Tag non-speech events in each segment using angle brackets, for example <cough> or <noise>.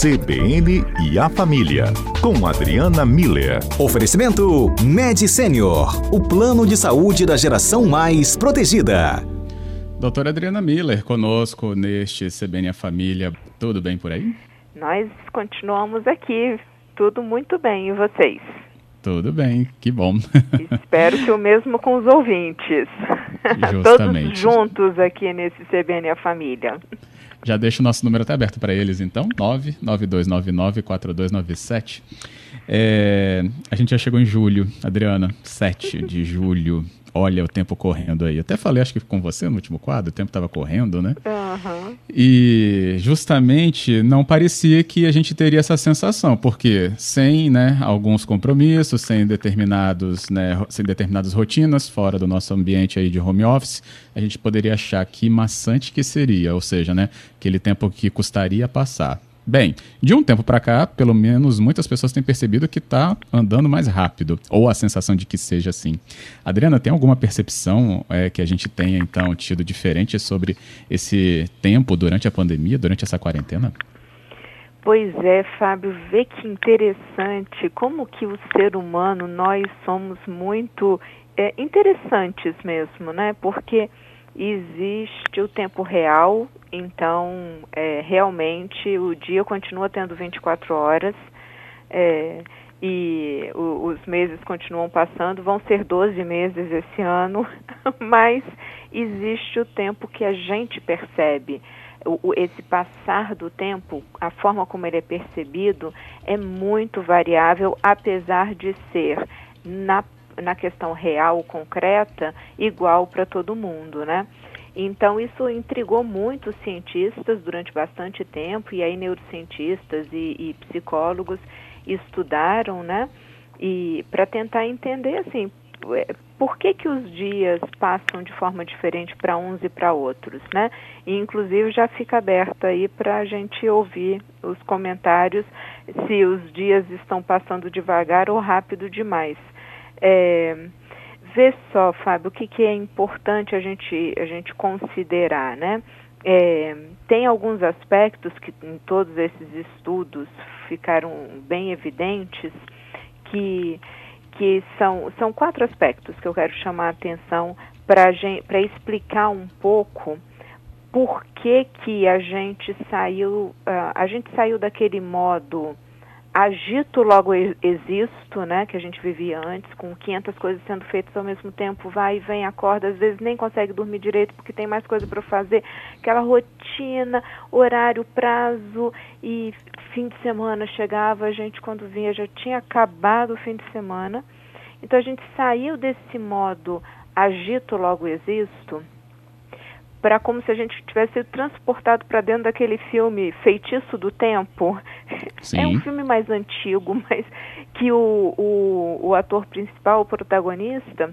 CBN e a Família, com Adriana Miller. Oferecimento Med Senior, o plano de saúde da geração mais protegida. Doutora Adriana Miller, conosco neste CBN e a Família. Tudo bem por aí? Nós continuamos aqui, tudo muito bem. E vocês? Tudo bem, que bom. <laughs> Espero que o mesmo com os ouvintes. Justamente. Todos juntos aqui nesse CBN e a Família. Já deixo o nosso número até aberto para eles, então, 99299-4297. É, a gente já chegou em julho, Adriana, 7 de julho. Olha o tempo correndo aí. Até falei, acho que com você no último quadro, o tempo estava correndo, né? Uhum. E justamente não parecia que a gente teria essa sensação, porque sem né, alguns compromissos, sem determinados, né, sem determinadas rotinas fora do nosso ambiente aí de home office, a gente poderia achar que maçante que seria, ou seja, né, aquele tempo que custaria passar. Bem, de um tempo para cá, pelo menos muitas pessoas têm percebido que está andando mais rápido, ou a sensação de que seja assim. Adriana, tem alguma percepção é, que a gente tenha então tido diferente sobre esse tempo durante a pandemia, durante essa quarentena? Pois é, Fábio, vê que interessante como que o ser humano, nós somos muito é, interessantes mesmo, né? Porque existe o tempo real, então é, realmente o dia continua tendo 24 horas é, e o, os meses continuam passando, vão ser 12 meses esse ano, <laughs> mas existe o tempo que a gente percebe. O, o, esse passar do tempo, a forma como ele é percebido, é muito variável, apesar de ser na na questão real, concreta, igual para todo mundo, né? Então isso intrigou muito os cientistas durante bastante tempo e aí neurocientistas e, e psicólogos estudaram, né? E para tentar entender assim é, por que, que os dias passam de forma diferente para uns e para outros, né? E, inclusive já fica aberto aí para a gente ouvir os comentários se os dias estão passando devagar ou rápido demais. É, vê só, Fábio, o que, que é importante a gente, a gente considerar, né? É, tem alguns aspectos que em todos esses estudos ficaram bem evidentes que, que são, são quatro aspectos que eu quero chamar a atenção para explicar um pouco por que, que a gente saiu, uh, a gente saiu daquele modo agito logo existo, né, que a gente vivia antes, com 500 coisas sendo feitas ao mesmo tempo, vai e vem, acorda, às vezes nem consegue dormir direito porque tem mais coisa para fazer, aquela rotina, horário, prazo e fim de semana chegava, a gente quando vinha já tinha acabado o fim de semana. Então a gente saiu desse modo agito logo existo para como se a gente tivesse sido transportado para dentro daquele filme Feitiço do Tempo. Sim. <laughs> É um filme mais antigo, <laughs> mas que o, o, o ator principal, o protagonista,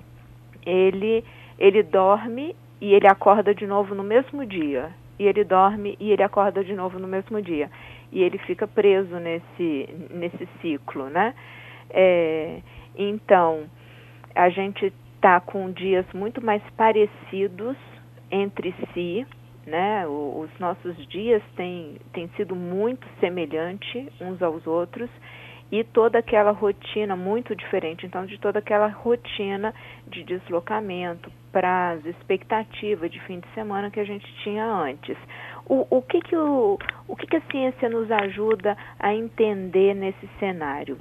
ele, ele dorme e ele acorda de novo no mesmo dia. E ele dorme e ele acorda de novo no mesmo dia. E ele fica preso nesse, nesse ciclo, né? É, então, a gente está com dias muito mais parecidos entre si, né? os nossos dias têm, têm sido muito semelhantes uns aos outros e toda aquela rotina muito diferente, então de toda aquela rotina de deslocamento, prazo, expectativa de fim de semana que a gente tinha antes. O, o, que, que, o, o que, que a ciência nos ajuda a entender nesse cenário?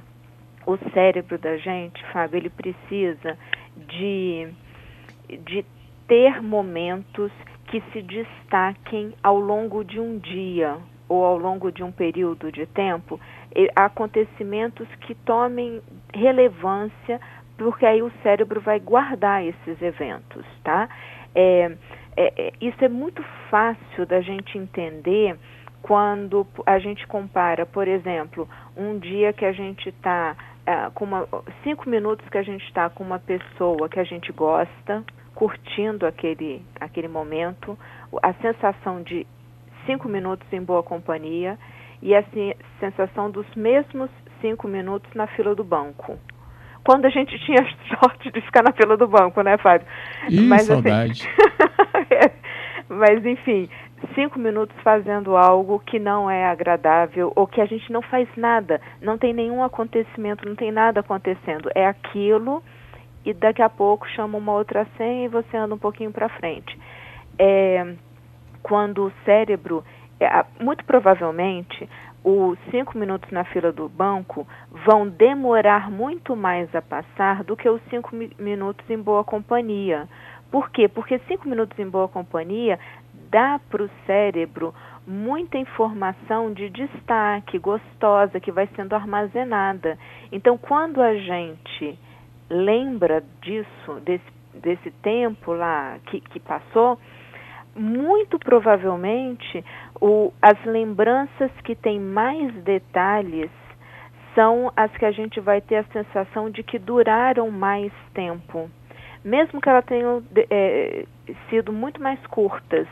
O cérebro da gente, Fábio, ele precisa de, de ter momentos que se destaquem ao longo de um dia ou ao longo de um período de tempo, acontecimentos que tomem relevância, porque aí o cérebro vai guardar esses eventos, tá? É, é, é isso é muito fácil da gente entender quando a gente compara, por exemplo, um dia que a gente está é, com uma, cinco minutos que a gente está com uma pessoa que a gente gosta, curtindo aquele, aquele momento, a sensação de cinco minutos em boa companhia e a sensação dos mesmos cinco minutos na fila do banco. Quando a gente <laughs> tinha sorte de ficar na fila do banco, né, Fábio? Ih, Mas, assim, saudade. Assim, <laughs> mas, enfim, cinco minutos fazendo algo que não é agradável ou que a gente não faz nada, não tem nenhum acontecimento, não tem nada acontecendo. É aquilo e daqui a pouco chama uma outra senha e você anda um pouquinho para frente. É, quando o cérebro, é, muito provavelmente, os cinco minutos na fila do banco vão demorar muito mais a passar do que os cinco mi minutos em boa companhia. Por quê? Porque cinco minutos em boa companhia dá para o cérebro muita informação de destaque, gostosa, que vai sendo armazenada. Então, quando a gente lembra disso, desse, desse tempo lá que, que passou, muito provavelmente o, as lembranças que têm mais detalhes são as que a gente vai ter a sensação de que duraram mais tempo, mesmo que elas tenham é, sido muito mais curtas.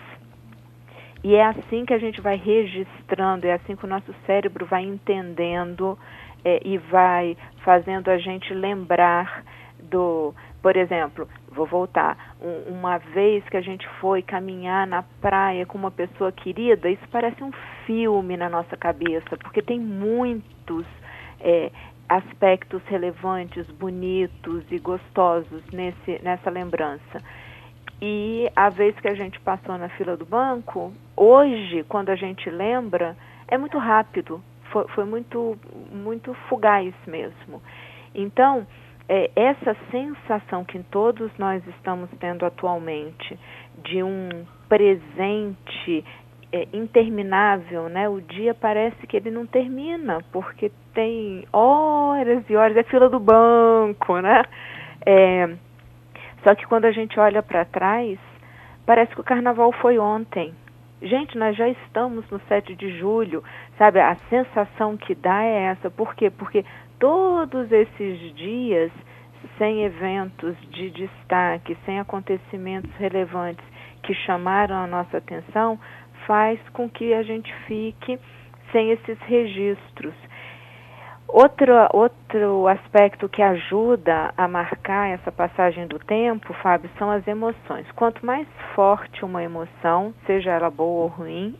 E é assim que a gente vai registrando, é assim que o nosso cérebro vai entendendo é, e vai fazendo a gente lembrar do, por exemplo, vou voltar, um, uma vez que a gente foi caminhar na praia com uma pessoa querida, isso parece um filme na nossa cabeça, porque tem muitos é, aspectos relevantes, bonitos e gostosos nesse, nessa lembrança. E a vez que a gente passou na fila do banco, hoje, quando a gente lembra, é muito rápido, foi, foi muito, muito fugaz mesmo. Então, é, essa sensação que todos nós estamos tendo atualmente de um presente é, interminável, né? O dia parece que ele não termina, porque tem horas e horas, é fila do banco, né? É, só que quando a gente olha para trás, parece que o carnaval foi ontem. Gente, nós já estamos no 7 de julho, sabe? A sensação que dá é essa. Por quê? Porque todos esses dias sem eventos de destaque, sem acontecimentos relevantes que chamaram a nossa atenção, faz com que a gente fique sem esses registros. Outro, outro aspecto que ajuda a marcar essa passagem do tempo, Fábio, são as emoções. Quanto mais forte uma emoção, seja ela boa ou ruim,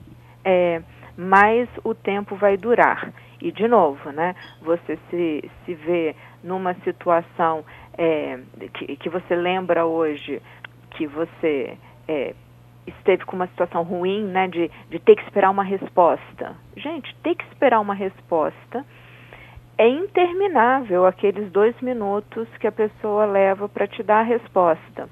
é, mais o tempo vai durar. E, de novo, né, você se, se vê numa situação é, que, que você lembra hoje que você é, esteve com uma situação ruim, né, de, de ter que esperar uma resposta. Gente, ter que esperar uma resposta é interminável aqueles dois minutos que a pessoa leva para te dar a resposta.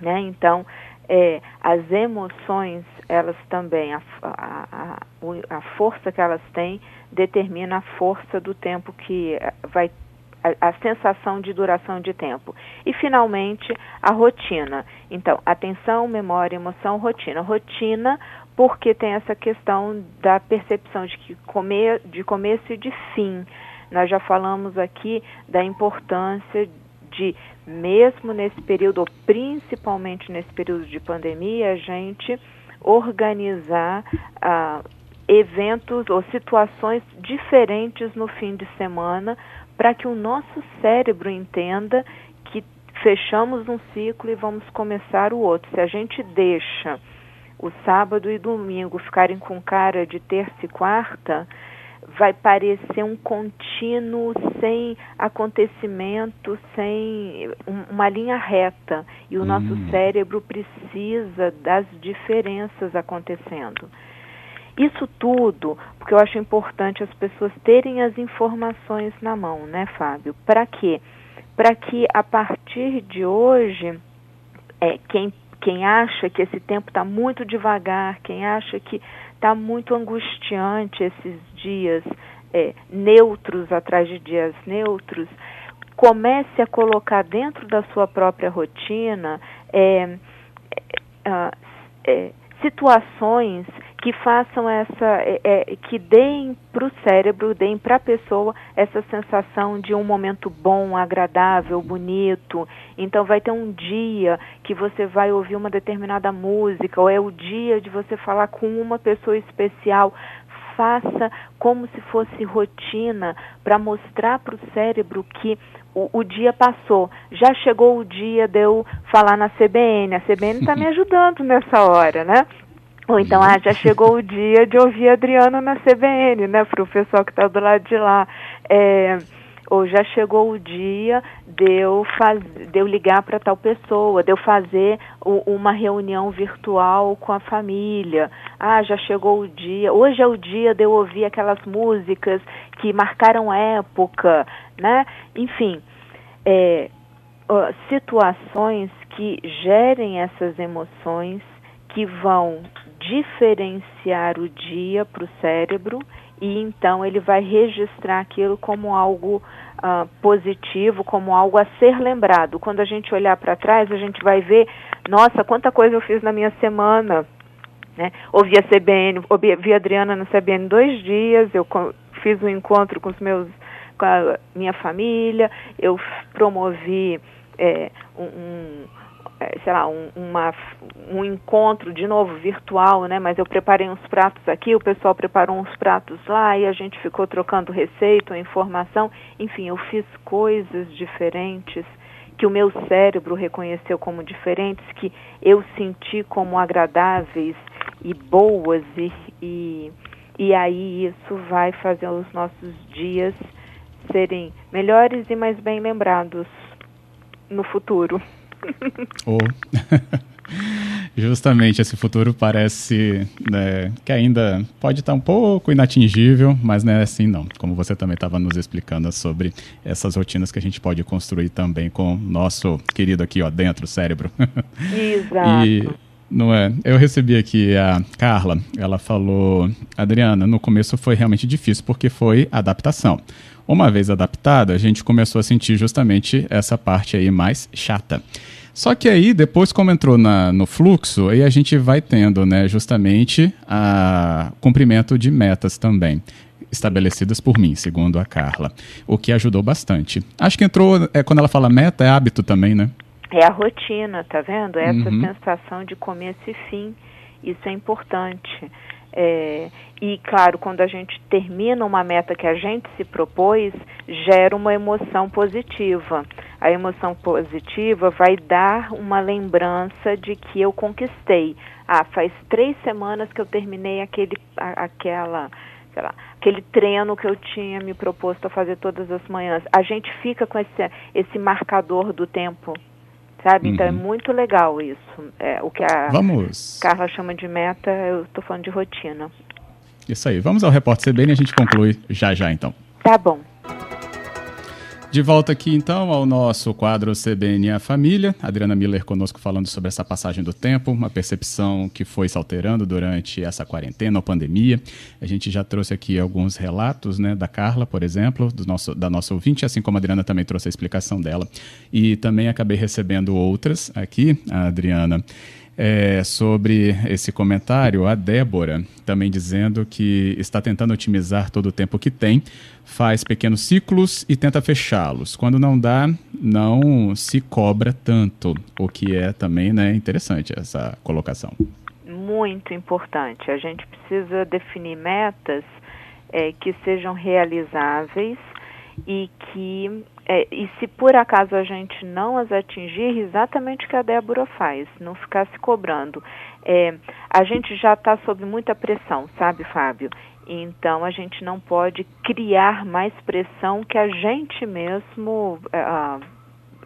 Né? Então, é, as emoções, elas também, a, a, a, a, força que elas têm determina a força do tempo que vai a, a, sensação de duração de tempo. E, finalmente, a rotina. Então, atenção, memória, emoção, rotina. Rotina, porque tem essa questão da percepção de, que comer, de começo e de fim. Nós já falamos aqui da importância de, mesmo nesse período, ou principalmente nesse período de pandemia, a gente organizar ah, eventos ou situações diferentes no fim de semana para que o nosso cérebro entenda que fechamos um ciclo e vamos começar o outro. Se a gente deixa o sábado e domingo ficarem com cara de terça e quarta, vai parecer um contínuo sem acontecimento, sem uma linha reta. E o hum. nosso cérebro precisa das diferenças acontecendo. Isso tudo, porque eu acho importante as pessoas terem as informações na mão, né, Fábio? Para quê? Para que a partir de hoje, é, quem, quem acha que esse tempo está muito devagar, quem acha que está muito angustiante esses dias é, neutros atrás de dias neutros, comece a colocar dentro da sua própria rotina é, é, é situações que façam essa, é, é, que deem para o cérebro, deem para a pessoa essa sensação de um momento bom, agradável, bonito. Então vai ter um dia que você vai ouvir uma determinada música, ou é o dia de você falar com uma pessoa especial. Faça como se fosse rotina para mostrar para o cérebro que o, o, dia passou. Já chegou o dia de eu falar na CBN. A CBN está me <laughs> ajudando nessa hora, né? Ou então, ah, já chegou o dia de ouvir a Adriana na CBN, né, para o pessoal que está do lado de lá. É, ou já chegou o dia de eu, faz, de eu ligar para tal pessoa, de eu fazer o, uma reunião virtual com a família. Ah, já chegou o dia, hoje é o dia de eu ouvir aquelas músicas que marcaram época, né? Enfim, é, situações que gerem essas emoções que vão diferenciar o dia para o cérebro e então ele vai registrar aquilo como algo uh, positivo, como algo a ser lembrado. Quando a gente olhar para trás, a gente vai ver, nossa, quanta coisa eu fiz na minha semana. Né? Ouvi a CBN, ouvi a Adriana na CBN dois dias, eu fiz um encontro com os meus com a minha família, eu promovi é, um é, sei lá, um, uma, um encontro de novo virtual, né? Mas eu preparei uns pratos aqui, o pessoal preparou uns pratos lá e a gente ficou trocando receita, informação. Enfim, eu fiz coisas diferentes que o meu cérebro reconheceu como diferentes, que eu senti como agradáveis e boas e, e, e aí isso vai fazer os nossos dias serem melhores e mais bem lembrados no futuro. Ou. <laughs> Justamente esse futuro parece né, que ainda pode estar um pouco inatingível, mas não é assim não. Como você também estava nos explicando sobre essas rotinas que a gente pode construir também com o nosso querido aqui, ó, dentro, cérebro. <laughs> Exato. e, não é? Eu recebi aqui a Carla, ela falou, Adriana, no começo foi realmente difícil porque foi adaptação. Uma vez adaptada, a gente começou a sentir justamente essa parte aí mais chata. Só que aí, depois, como entrou na, no fluxo, aí a gente vai tendo, né, justamente a cumprimento de metas também estabelecidas por mim, segundo a Carla, o que ajudou bastante. Acho que entrou, é, quando ela fala meta, é hábito também, né? É a rotina, tá vendo? Essa uhum. sensação de começo e fim, isso é importante. É, e, claro, quando a gente termina uma meta que a gente se propôs, gera uma emoção positiva. A emoção positiva vai dar uma lembrança de que eu conquistei. Ah, faz três semanas que eu terminei aquele, a, aquela, sei lá, aquele treino que eu tinha me proposto a fazer todas as manhãs. A gente fica com esse, esse marcador do tempo sabe? Uhum. Então é uhum. muito legal isso. É, o que a Vamos. Carla chama de meta, eu estou falando de rotina. Isso aí. Vamos ao repórter CBN e a gente conclui já já então. Tá bom. De volta aqui então ao nosso quadro CBN a Família. Adriana Miller conosco falando sobre essa passagem do tempo, uma percepção que foi se alterando durante essa quarentena ou pandemia. A gente já trouxe aqui alguns relatos né, da Carla, por exemplo, do nosso, da nossa ouvinte, assim como a Adriana também trouxe a explicação dela. E também acabei recebendo outras aqui, a Adriana é, sobre esse comentário, a Débora também dizendo que está tentando otimizar todo o tempo que tem, faz pequenos ciclos e tenta fechá-los. Quando não dá, não se cobra tanto, o que é também né, interessante essa colocação. Muito importante. A gente precisa definir metas é, que sejam realizáveis e que é, e se por acaso a gente não as atingir, exatamente o que a Débora faz, não ficar se cobrando. É, a gente já está sob muita pressão, sabe, Fábio? Então a gente não pode criar mais pressão que a gente mesmo é,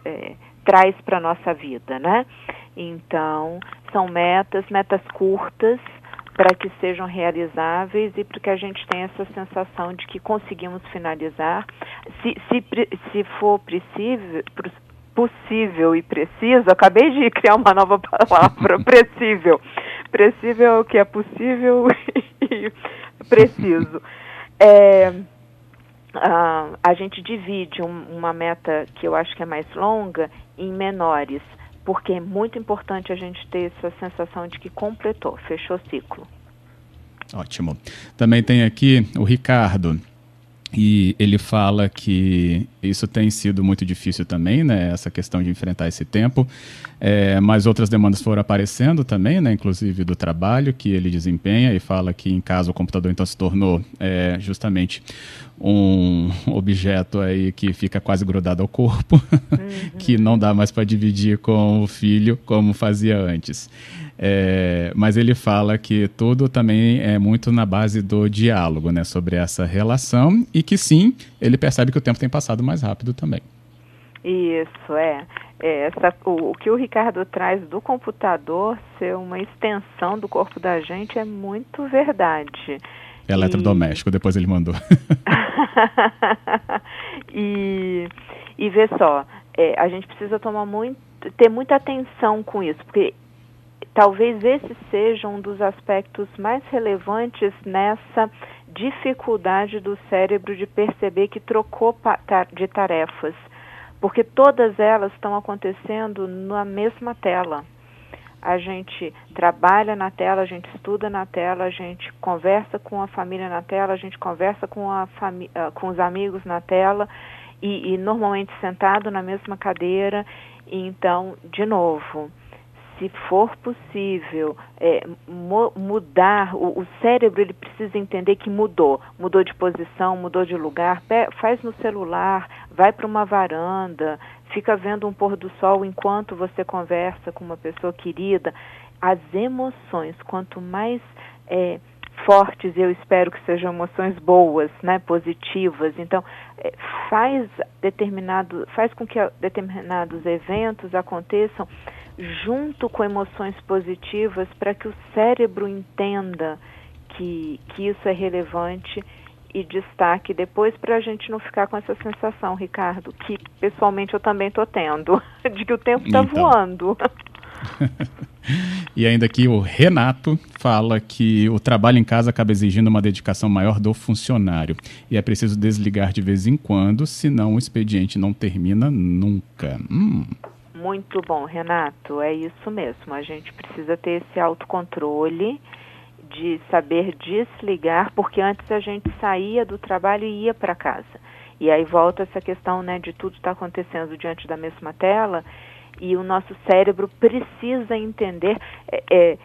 é, traz para a nossa vida, né? Então são metas, metas curtas, para que sejam realizáveis e para que a gente tenha essa sensação de que conseguimos finalizar. Se, se, se for possível, possível e preciso, acabei de criar uma nova palavra, <laughs> preciso. Preciso é o que é possível <laughs> e preciso. É, uh, a gente divide um, uma meta que eu acho que é mais longa em menores porque é muito importante a gente ter essa sensação de que completou, fechou o ciclo. Ótimo. Também tem aqui o Ricardo. E ele fala que isso tem sido muito difícil também, né? Essa questão de enfrentar esse tempo. É, mas outras demandas foram aparecendo também, né? Inclusive do trabalho que ele desempenha e fala que em casa o computador então se tornou é, justamente um objeto aí que fica quase grudado ao corpo, <laughs> uhum. que não dá mais para dividir com o filho como fazia antes. É, mas ele fala que tudo também é muito na base do diálogo, né, sobre essa relação e que sim, ele percebe que o tempo tem passado mais rápido também. Isso, é. é essa, o, o, que o Ricardo traz do computador ser uma extensão do corpo da gente é muito verdade. Eletrodoméstico, e... depois ele mandou. <laughs> e, e vê só, é, a gente precisa tomar muito, ter muita atenção com isso, porque talvez esse seja um dos aspectos mais relevantes nessa dificuldade do cérebro de perceber que trocou de tarefas, porque todas elas estão acontecendo na mesma tela. A gente trabalha na tela, a gente estuda na tela, a gente conversa com a família na tela, a gente conversa com, a ah, com os amigos na tela e, e normalmente sentado na mesma cadeira. Então, de novo, se for possível é, mudar, o, o, cérebro ele precisa entender que mudou, mudou de posição, mudou de lugar, faz no celular, vai para uma varanda, fica vendo um pôr do sol enquanto você conversa com uma pessoa querida. As emoções, quanto mais é, fortes, eu espero que sejam emoções boas, né, positivas. Então, é, faz determinado, faz com que determinados eventos aconteçam junto com emoções positivas para que o cérebro entenda que, que isso é relevante e destaque depois para a gente não ficar com essa sensação, Ricardo, que pessoalmente eu também estou tendo, <laughs> de que o tempo está então. voando. <laughs> e ainda aqui o Renato fala que o trabalho em casa acaba exigindo uma dedicação maior do funcionário e é preciso desligar de vez em quando, senão o expediente não termina nunca. Hum. Muito bom, Renato. É isso mesmo. A gente precisa ter esse autocontrole de saber desligar, porque antes a gente saía do trabalho e ia para casa. E aí volta essa questão né, de tudo estar tá acontecendo diante da mesma tela e o nosso cérebro precisa entender. É, é,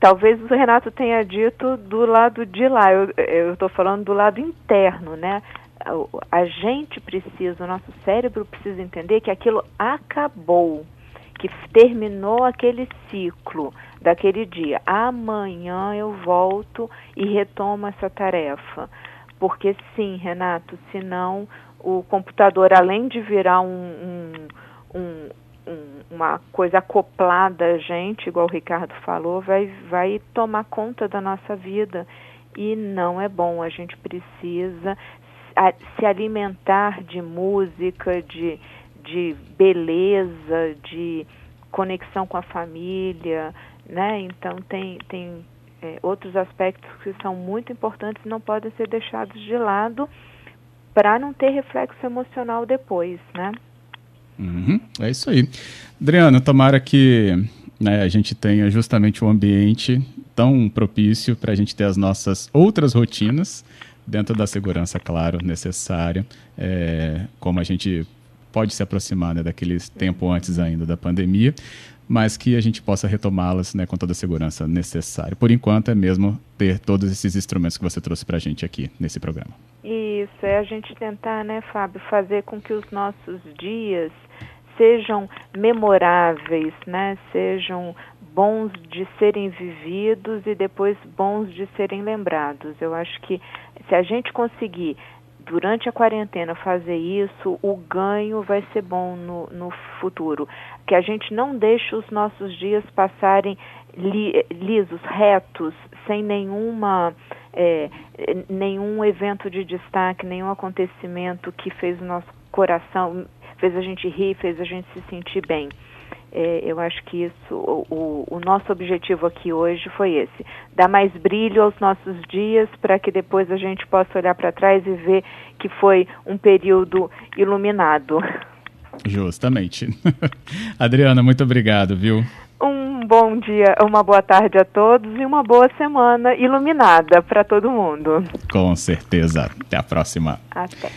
talvez o Renato tenha dito do lado de lá, eu estou falando do lado interno, né? A gente precisa, o nosso cérebro precisa entender que aquilo acabou, que terminou aquele ciclo daquele dia. Amanhã eu volto e retomo essa tarefa. Porque sim, Renato, senão o computador, além de virar um, um, um, uma coisa acoplada a gente, igual o Ricardo falou, vai, vai tomar conta da nossa vida. E não é bom, a gente precisa a, se alimentar de música, de, de beleza, de conexão com a família, né? Então tem, tem é, outros aspectos que são muito importantes e não podem ser deixados de lado para não ter reflexo emocional depois, né? Uhum, é isso aí. Adriano, tomara que né, a gente tenha justamente um ambiente tão propício para a gente ter as nossas outras rotinas dentro da segurança, claro, necessária, é, como a gente pode se aproximar né, daquele tempo antes ainda da pandemia, mas que a gente possa retomá-las né, com toda a segurança necessária. Por enquanto, é mesmo ter todos esses instrumentos que você trouxe para a gente aqui nesse programa. Isso, é a gente tentar, né, Fábio, fazer com que os nossos dias sejam memoráveis, né, sejam bons de serem vividos e depois bons de serem lembrados. Eu acho que se a gente conseguir durante a quarentena fazer isso, o ganho vai ser bom no, no futuro. Que a gente não deixe os nossos dias passarem li, lisos, retos, sem nenhuma. É, nenhum evento de destaque, nenhum acontecimento que fez o nosso coração, fez a gente rir, fez a gente se sentir bem. É, eu acho que isso, o, o, nosso objetivo aqui hoje foi esse: dar mais brilho aos nossos dias para que depois a gente possa olhar para trás e ver que foi um período iluminado. Justamente. <laughs> Adriana, muito obrigado, viu? Um bom dia, uma boa tarde a todos e uma boa semana iluminada para todo mundo. Com certeza. Até a próxima. Até.